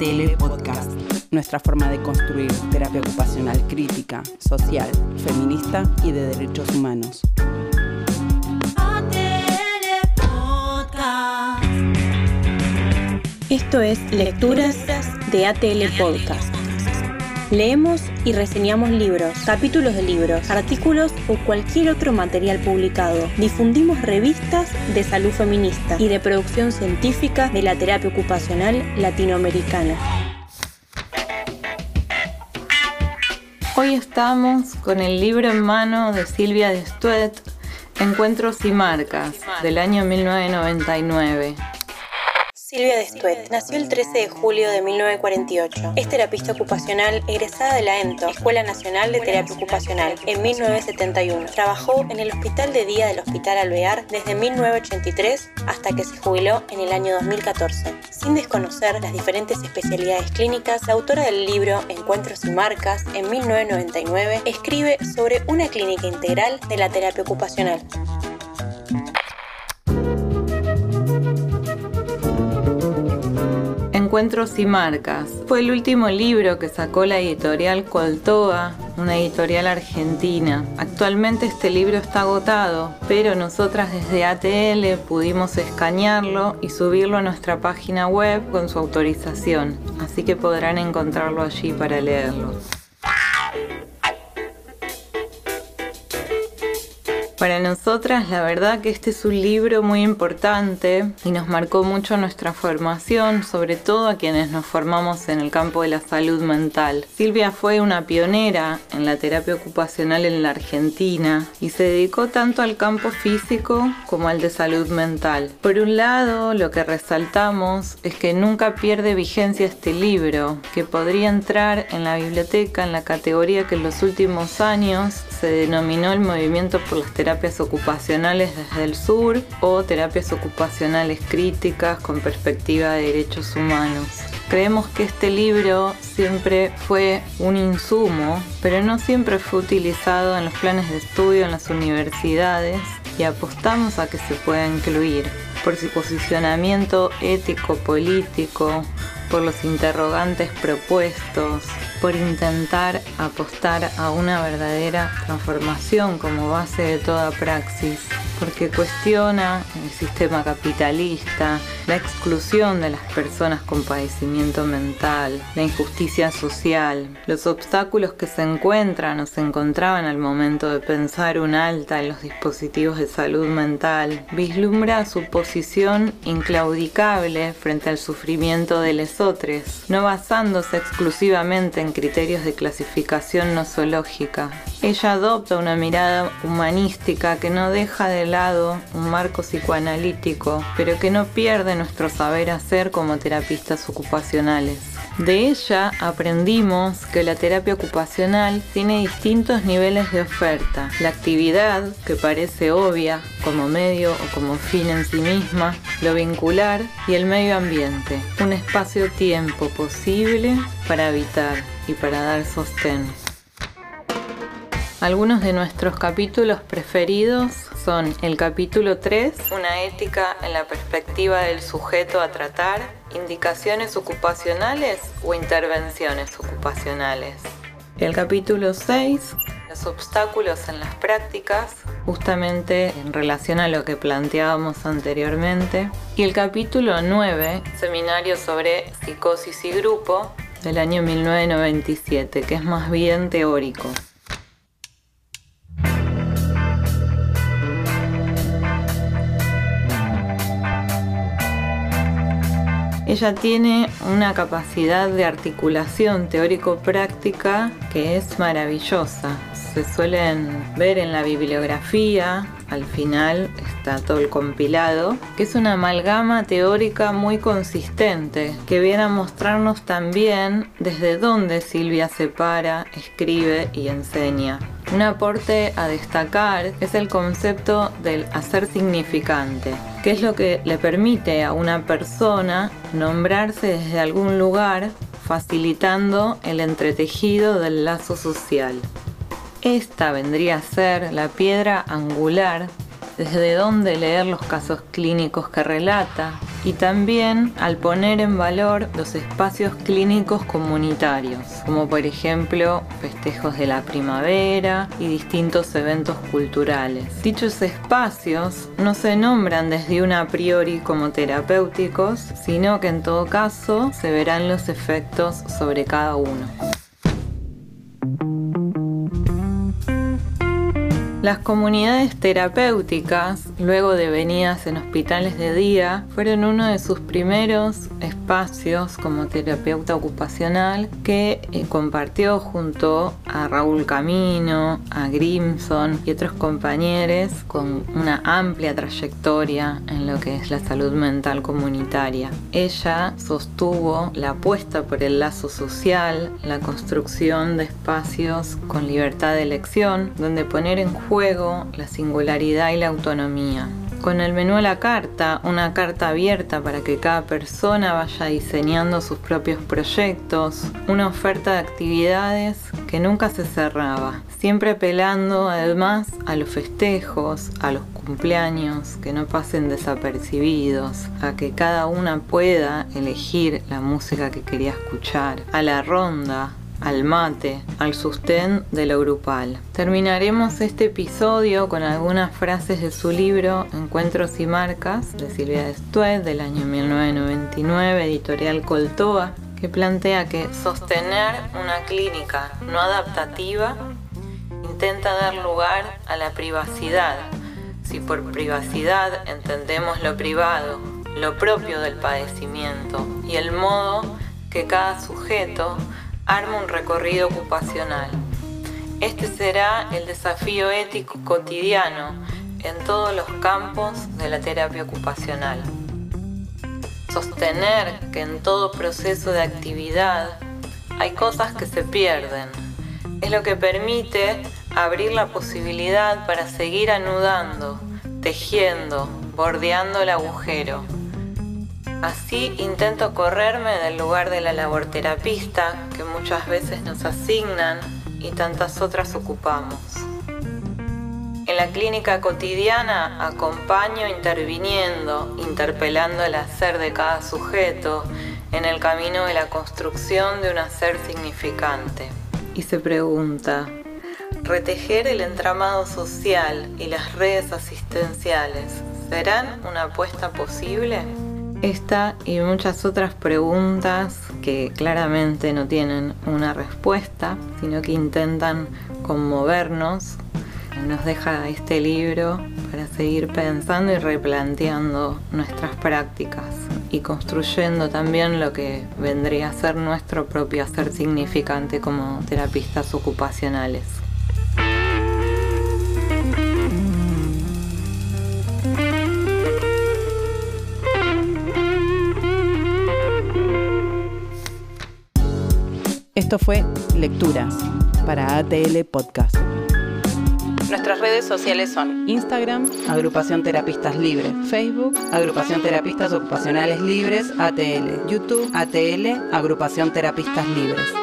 ATL Podcast, nuestra forma de construir terapia ocupacional crítica, social, feminista y de derechos humanos. Esto es Lecturas de ATL Podcast. Leemos y reseñamos libros, capítulos de libros, artículos o cualquier otro material publicado. Difundimos revistas de salud feminista y de producción científica de la terapia ocupacional latinoamericana. Hoy estamos con el libro en mano de Silvia de Stuet, Encuentros y Marcas, del año 1999. Silvia Destuet nació el 13 de julio de 1948. Es terapista ocupacional egresada de la ENTO, Escuela Nacional de Terapia Ocupacional, en 1971. Trabajó en el Hospital de Día del Hospital Alvear desde 1983 hasta que se jubiló en el año 2014. Sin desconocer las diferentes especialidades clínicas, la autora del libro Encuentros y Marcas, en 1999, escribe sobre una clínica integral de la terapia ocupacional. Encuentros y Marcas. Fue el último libro que sacó la editorial Coltoa, una editorial argentina. Actualmente este libro está agotado, pero nosotras desde ATL pudimos escanearlo y subirlo a nuestra página web con su autorización, así que podrán encontrarlo allí para leerlo. Para nosotras la verdad que este es un libro muy importante y nos marcó mucho nuestra formación, sobre todo a quienes nos formamos en el campo de la salud mental. Silvia fue una pionera en la terapia ocupacional en la Argentina y se dedicó tanto al campo físico como al de salud mental. Por un lado, lo que resaltamos es que nunca pierde vigencia este libro, que podría entrar en la biblioteca en la categoría que en los últimos años se denominó el movimiento por las terapias ocupacionales desde el sur o terapias ocupacionales críticas con perspectiva de derechos humanos. Creemos que este libro siempre fue un insumo, pero no siempre fue utilizado en los planes de estudio en las universidades y apostamos a que se pueda incluir por su posicionamiento ético-político, por los interrogantes propuestos, por intentar apostar a una verdadera transformación como base de toda praxis, porque cuestiona el sistema capitalista, la exclusión de las personas con padecimiento mental, la injusticia social, los obstáculos que se encuentran o se encontraban al momento de pensar un alta en los dispositivos de salud mental, vislumbra su posición inclaudicable frente al sufrimiento de no basándose exclusivamente en criterios de clasificación nosológica. Ella adopta una mirada humanística que no deja de lado un marco psicoanalítico, pero que no pierde nuestro saber hacer como terapistas ocupacionales. De ella aprendimos que la terapia ocupacional tiene distintos niveles de oferta. La actividad, que parece obvia como medio o como fin en sí misma, lo vincular y el medio ambiente, un espacio-tiempo posible para habitar y para dar sostén. Algunos de nuestros capítulos preferidos son el capítulo 3, una ética en la perspectiva del sujeto a tratar, indicaciones ocupacionales o intervenciones ocupacionales. El capítulo 6, los obstáculos en las prácticas, justamente en relación a lo que planteábamos anteriormente. Y el capítulo 9, seminario sobre psicosis y grupo, del año 1997, que es más bien teórico. Ella tiene una capacidad de articulación teórico-práctica que es maravillosa. Se suelen ver en la bibliografía, al final está todo el compilado, que es una amalgama teórica muy consistente, que viene a mostrarnos también desde dónde Silvia separa, escribe y enseña. Un aporte a destacar es el concepto del hacer significante, que es lo que le permite a una persona nombrarse desde algún lugar, facilitando el entretejido del lazo social. Esta vendría a ser la piedra angular desde donde leer los casos clínicos que relata, y también al poner en valor los espacios clínicos comunitarios, como por ejemplo festejos de la primavera y distintos eventos culturales. Dichos espacios no se nombran desde un a priori como terapéuticos, sino que en todo caso se verán los efectos sobre cada uno. Las comunidades terapéuticas, luego devenidas en hospitales de día, fueron uno de sus primeros espacios como terapeuta ocupacional que eh, compartió junto a Raúl Camino, a Grimson y otros compañeros con una amplia trayectoria en lo que es la salud mental comunitaria. Ella sostuvo la apuesta por el lazo social, la construcción de espacios con libertad de elección, donde poner en juego la singularidad y la autonomía. Con el menú a la carta, una carta abierta para que cada persona vaya diseñando sus propios proyectos, una oferta de actividades que nunca se cerraba, siempre apelando además a los festejos, a los cumpleaños, que no pasen desapercibidos, a que cada una pueda elegir la música que quería escuchar, a la ronda, al mate, al sustén de lo grupal. Terminaremos este episodio con algunas frases de su libro Encuentros y Marcas de Silvia Destuet del año 1999, editorial Coltoa, que plantea que sostener una clínica no adaptativa intenta dar lugar a la privacidad. Si por privacidad entendemos lo privado, lo propio del padecimiento y el modo que cada sujeto arma un recorrido ocupacional. Este será el desafío ético cotidiano en todos los campos de la terapia ocupacional. Sostener que en todo proceso de actividad hay cosas que se pierden es lo que permite abrir la posibilidad para seguir anudando, tejiendo, bordeando el agujero. Así intento correrme del lugar de la laborterapista que muchas veces nos asignan y tantas otras ocupamos. En la clínica cotidiana acompaño interviniendo, interpelando el hacer de cada sujeto en el camino de la construcción de un hacer significante. Y se pregunta, ¿retejer el entramado social y las redes asistenciales serán una apuesta posible? Esta y muchas otras preguntas que claramente no tienen una respuesta, sino que intentan conmovernos, nos deja este libro para seguir pensando y replanteando nuestras prácticas y construyendo también lo que vendría a ser nuestro propio hacer significante como terapistas ocupacionales. Esto fue Lecturas para ATL Podcast. Nuestras redes sociales son Instagram, Agrupación Terapistas Libres, Facebook, Agrupación Terapistas Ocupacionales Libres, ATL, YouTube, ATL, Agrupación Terapistas Libres.